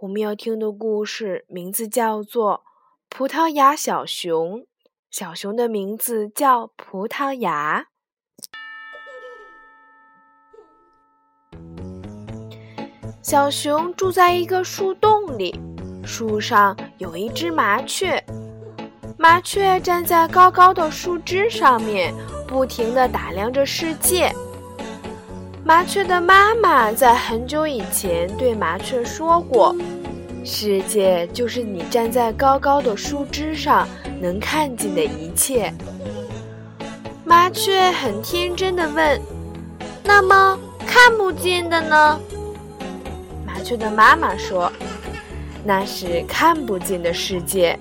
我们要听的故事名字叫做《葡萄牙小熊》。小熊的名字叫葡萄牙。小熊住在一个树洞里，树上有一只麻雀。麻雀站在高高的树枝上面，不停地打量着世界。麻雀的妈妈在很久以前对麻雀说过。世界就是你站在高高的树枝上能看见的一切。麻雀很天真的问：“那么看不见的呢？”麻雀的妈妈说：“那是看不见的世界。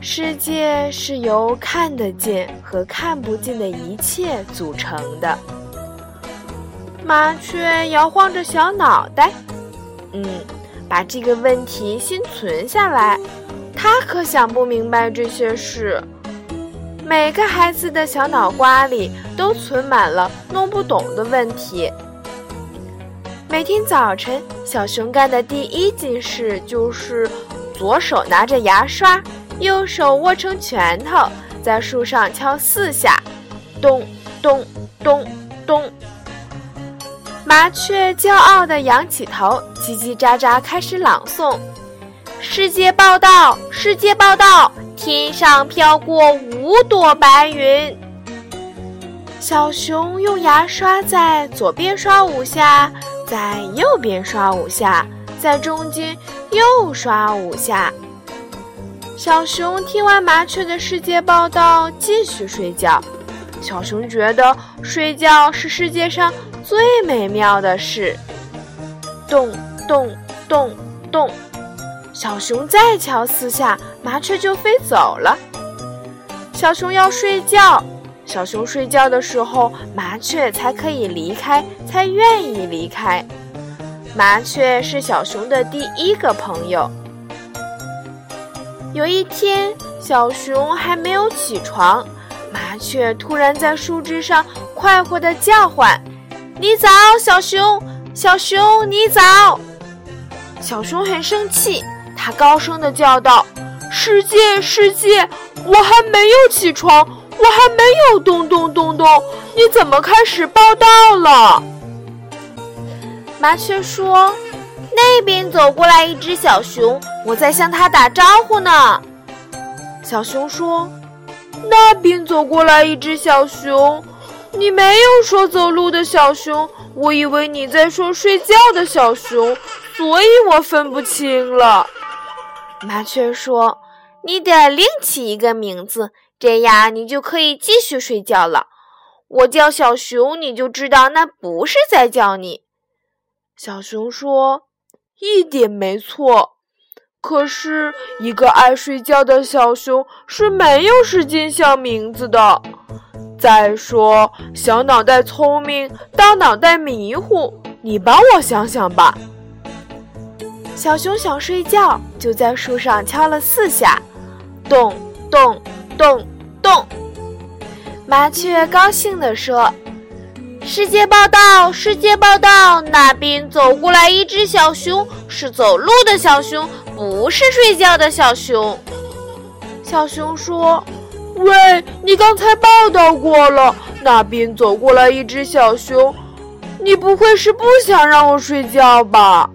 世界是由看得见和看不见的一切组成的。”麻雀摇晃着小脑袋，嗯。把这个问题先存下来，他可想不明白这些事。每个孩子的小脑瓜里都存满了弄不懂的问题。每天早晨，小熊干的第一件事就是左手拿着牙刷，右手握成拳头，在树上敲四下，咚咚咚咚。麻雀骄傲地仰起头，叽叽喳喳开始朗诵：“世界报道，世界报道，天上飘过五朵白云。”小熊用牙刷在左边刷五下，在右边刷五下，在中间又刷五下。小熊听完麻雀的世界报道，继续睡觉。小熊觉得睡觉是世界上。最美妙的是，咚咚咚咚，小熊再敲四下，麻雀就飞走了。小熊要睡觉，小熊睡觉的时候，麻雀才可以离开，才愿意离开。麻雀是小熊的第一个朋友。有一天，小熊还没有起床，麻雀突然在树枝上快活地叫唤。你早，小熊，小熊，你早。小熊很生气，他高声的叫道：“世界，世界，我还没有起床，我还没有咚咚咚咚，你怎么开始报道了？”麻雀说：“那边走过来一只小熊，我在向它打招呼呢。”小熊说：“那边走过来一只小熊。”你没有说走路的小熊，我以为你在说睡觉的小熊，所以我分不清了。麻雀说：“你得另起一个名字，这样你就可以继续睡觉了。我叫小熊，你就知道那不是在叫你。”小熊说：“一点没错，可是一个爱睡觉的小熊是没有时间想名字的。”再说，小脑袋聪明，大脑袋迷糊。你帮我想想吧。小熊想睡觉，就在树上敲了四下，咚咚咚咚。麻雀高兴地说：“世界报道，世界报道，那边走过来一只小熊，是走路的小熊，不是睡觉的小熊。”小熊说。喂，你刚才报道过了，那边走过来一只小熊，你不会是不想让我睡觉吧？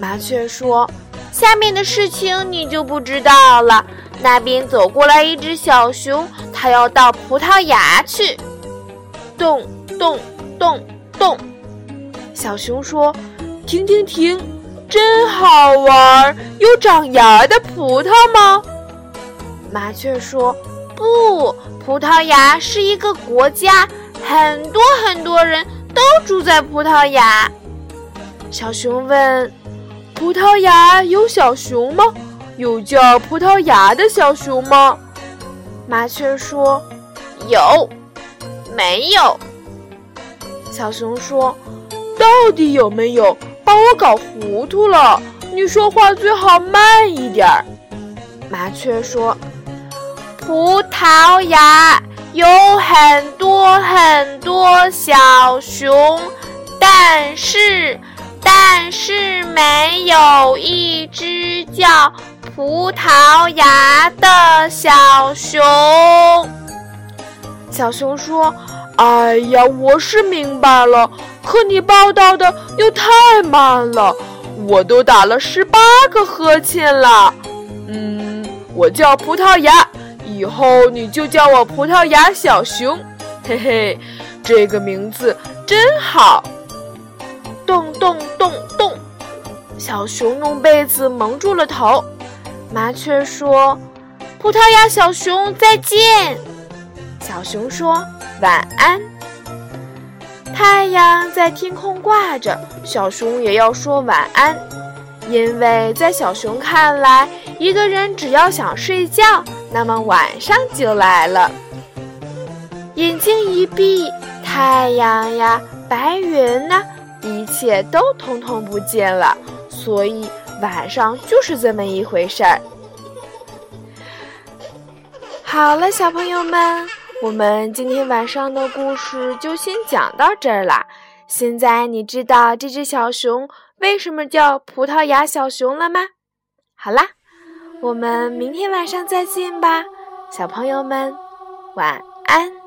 麻雀说：“下面的事情你就不知道了。那边走过来一只小熊，它要到葡萄牙去。”咚咚咚咚，小熊说：“停停停，真好玩，有长芽的葡萄吗？”麻雀说。不，葡萄牙是一个国家，很多很多人都住在葡萄牙。小熊问：“葡萄牙有小熊吗？有叫葡萄牙的小熊吗？”麻雀说：“有，没有。”小熊说：“到底有没有？把我搞糊涂了。你说话最好慢一点儿。”麻雀说：“葡萄牙有很多很多小熊，但是，但是没有一只叫葡萄牙的小熊。”小熊说。哎呀，我是明白了，可你报道的又太慢了，我都打了十八个呵欠了。嗯，我叫葡萄牙，以后你就叫我葡萄牙小熊，嘿嘿，这个名字真好。咚咚咚咚，小熊用被子蒙住了头。麻雀说：“葡萄牙小熊再见。”小熊说。晚安。太阳在天空挂着，小熊也要说晚安，因为在小熊看来，一个人只要想睡觉，那么晚上就来了。眼睛一闭，太阳呀，白云呐，一切都通通不见了。所以晚上就是这么一回事儿。好了，小朋友们。我们今天晚上的故事就先讲到这儿啦。现在你知道这只小熊为什么叫葡萄牙小熊了吗？好啦，我们明天晚上再见吧，小朋友们，晚安。